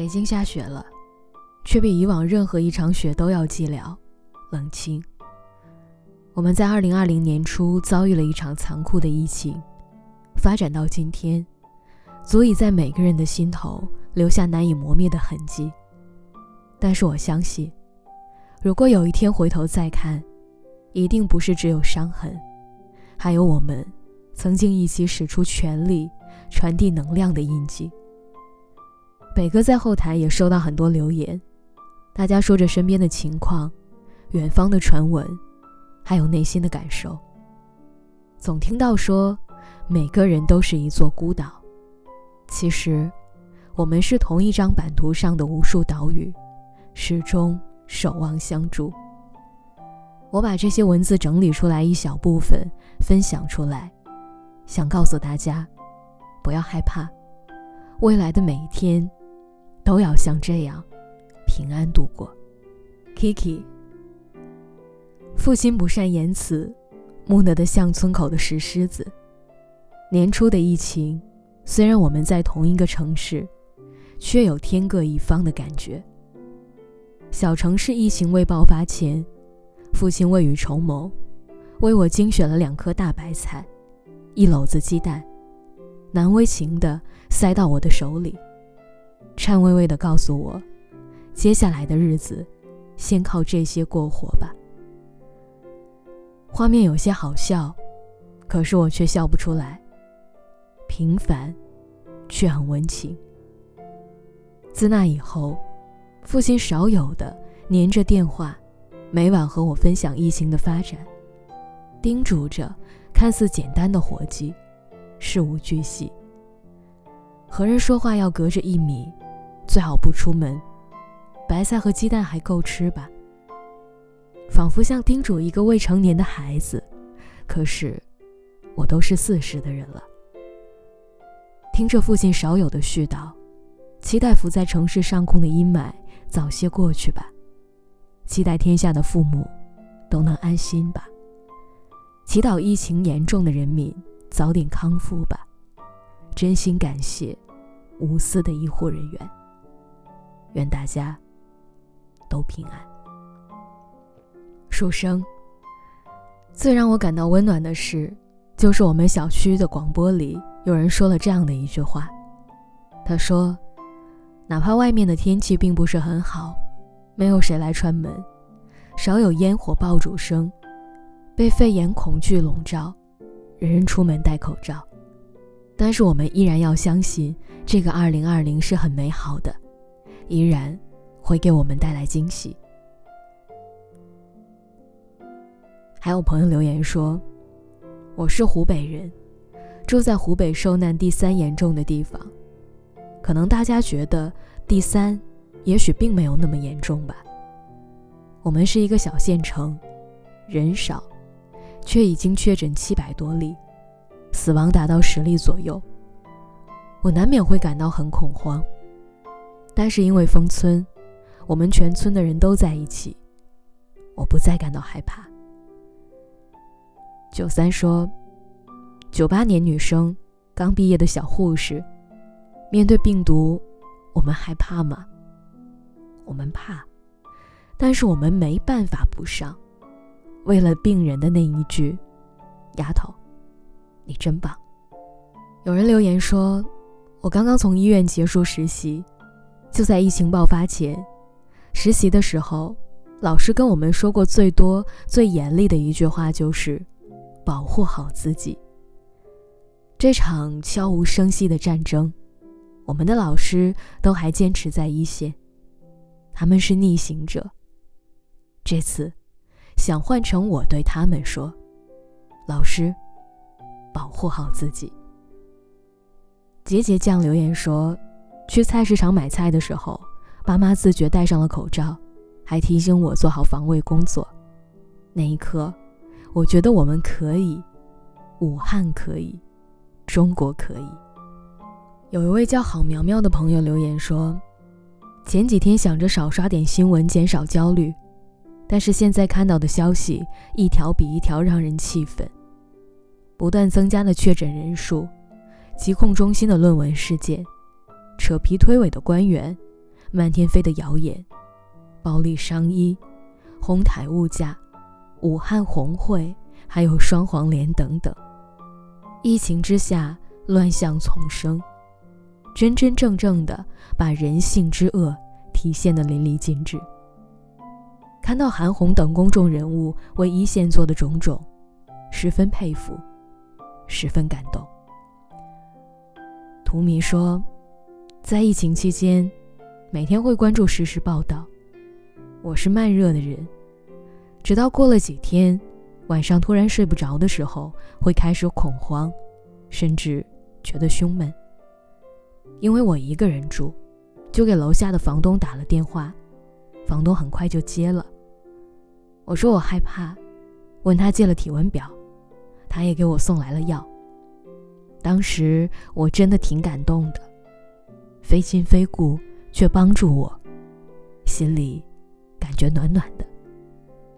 北京下雪了，却比以往任何一场雪都要寂寥、冷清。我们在二零二零年初遭遇了一场残酷的疫情，发展到今天，足以在每个人的心头留下难以磨灭的痕迹。但是我相信，如果有一天回头再看，一定不是只有伤痕，还有我们曾经一起使出全力传递能量的印记。北哥在后台也收到很多留言，大家说着身边的情况、远方的传闻。还有内心的感受。总听到说，每个人都是一座孤岛，其实，我们是同一张版图上的无数岛屿，始终守望相助。我把这些文字整理出来一小部分，分享出来，想告诉大家，不要害怕，未来的每一天，都要像这样，平安度过。Kiki。父亲不善言辞，木讷的像村口的石狮子。年初的疫情，虽然我们在同一个城市，却有天各一方的感觉。小城市疫情未爆发前，父亲未雨绸缪，为我精选了两颗大白菜，一篓子鸡蛋，难为情的塞到我的手里，颤巍巍地告诉我：“接下来的日子，先靠这些过活吧。”画面有些好笑，可是我却笑不出来。平凡，却很温情。自那以后，父亲少有的黏着电话，每晚和我分享疫情的发展，叮嘱着看似简单的活计，事无巨细。和人说话要隔着一米，最好不出门。白菜和鸡蛋还够吃吧？仿佛像叮嘱一个未成年的孩子，可是，我都是四十的人了。听着父亲少有的絮叨，期待浮在城市上空的阴霾早些过去吧，期待天下的父母都能安心吧，祈祷疫情严重的人民早点康复吧，真心感谢无私的医护人员，愿大家都平安。书生。最让我感到温暖的事，就是我们小区的广播里有人说了这样的一句话。他说：“哪怕外面的天气并不是很好，没有谁来串门，少有烟火爆竹声，被肺炎恐惧笼罩，人人出门戴口罩，但是我们依然要相信，这个2020是很美好的，依然会给我们带来惊喜。”还有朋友留言说：“我是湖北人，住在湖北受难第三严重的地方。可能大家觉得第三，也许并没有那么严重吧。我们是一个小县城，人少，却已经确诊七百多例，死亡达到十例左右。我难免会感到很恐慌，但是因为封村，我们全村的人都在一起，我不再感到害怕。”九三说：“九八年女生，刚毕业的小护士，面对病毒，我们害怕吗？我们怕，但是我们没办法不上。为了病人的那一句，丫头，你真棒。”有人留言说：“我刚刚从医院结束实习，就在疫情爆发前，实习的时候，老师跟我们说过最多、最严厉的一句话就是。”保护好自己。这场悄无声息的战争，我们的老师都还坚持在一线，他们是逆行者。这次，想换成我对他们说：“老师，保护好自己。”杰杰酱留言说：“去菜市场买菜的时候，爸妈自觉戴上了口罩，还提醒我做好防卫工作。那一刻。”我觉得我们可以，武汉可以，中国可以。有一位叫郝苗苗的朋友留言说：“前几天想着少刷点新闻，减少焦虑，但是现在看到的消息一条比一条让人气愤。不断增加的确诊人数，疾控中心的论文事件，扯皮推诿的官员，漫天飞的谣言，暴力伤医，哄抬物价，武汉红会，还有双黄连等等。疫情之下，乱象丛生，真真正正的把人性之恶体现得淋漓尽致。看到韩红等公众人物为一线做的种种，十分佩服，十分感动。图迷说，在疫情期间。每天会关注实时报道，我是慢热的人，直到过了几天，晚上突然睡不着的时候，会开始恐慌，甚至觉得胸闷。因为我一个人住，就给楼下的房东打了电话，房东很快就接了。我说我害怕，问他借了体温表，他也给我送来了药。当时我真的挺感动的，非亲非故。却帮助我，心里感觉暖暖的。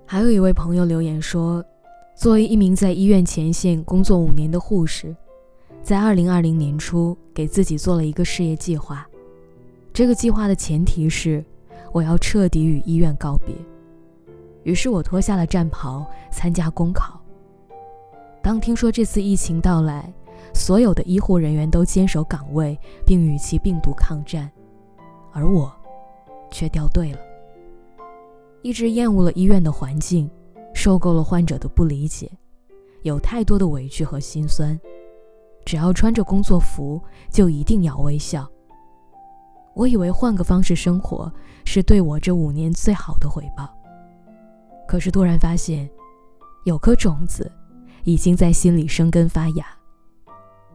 还有一位朋友留言说，作为一名在医院前线工作五年的护士，在二零二零年初给自己做了一个事业计划。这个计划的前提是我要彻底与医院告别。于是我脱下了战袍，参加公考。当听说这次疫情到来，所有的医护人员都坚守岗位，并与其病毒抗战。而我，却掉队了。一直厌恶了医院的环境，受够了患者的不理解，有太多的委屈和心酸。只要穿着工作服，就一定要微笑。我以为换个方式生活，是对我这五年最好的回报。可是突然发现，有颗种子，已经在心里生根发芽。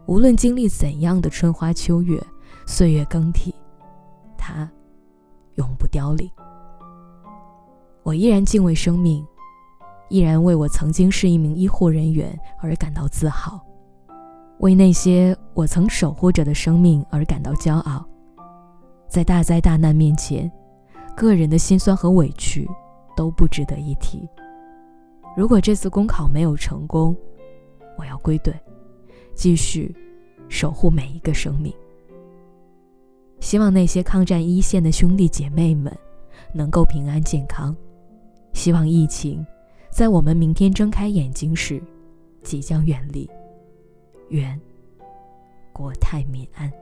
无论经历怎样的春花秋月，岁月更替。它永不凋零。我依然敬畏生命，依然为我曾经是一名医护人员而感到自豪，为那些我曾守护着的生命而感到骄傲。在大灾大难面前，个人的辛酸和委屈都不值得一提。如果这次公考没有成功，我要归队，继续守护每一个生命。希望那些抗战一线的兄弟姐妹们能够平安健康。希望疫情在我们明天睁开眼睛时即将远离。愿国泰民安。